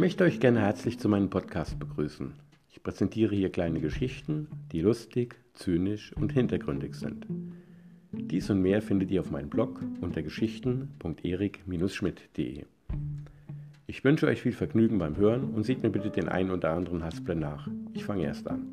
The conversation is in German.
möchte euch gerne herzlich zu meinem Podcast begrüßen. Ich präsentiere hier kleine Geschichten, die lustig, zynisch und hintergründig sind. Dies und mehr findet ihr auf meinem Blog unter geschichten.erik-schmidt.de. Ich wünsche euch viel Vergnügen beim Hören und seht mir bitte den einen oder anderen Haspel nach. Ich fange erst an.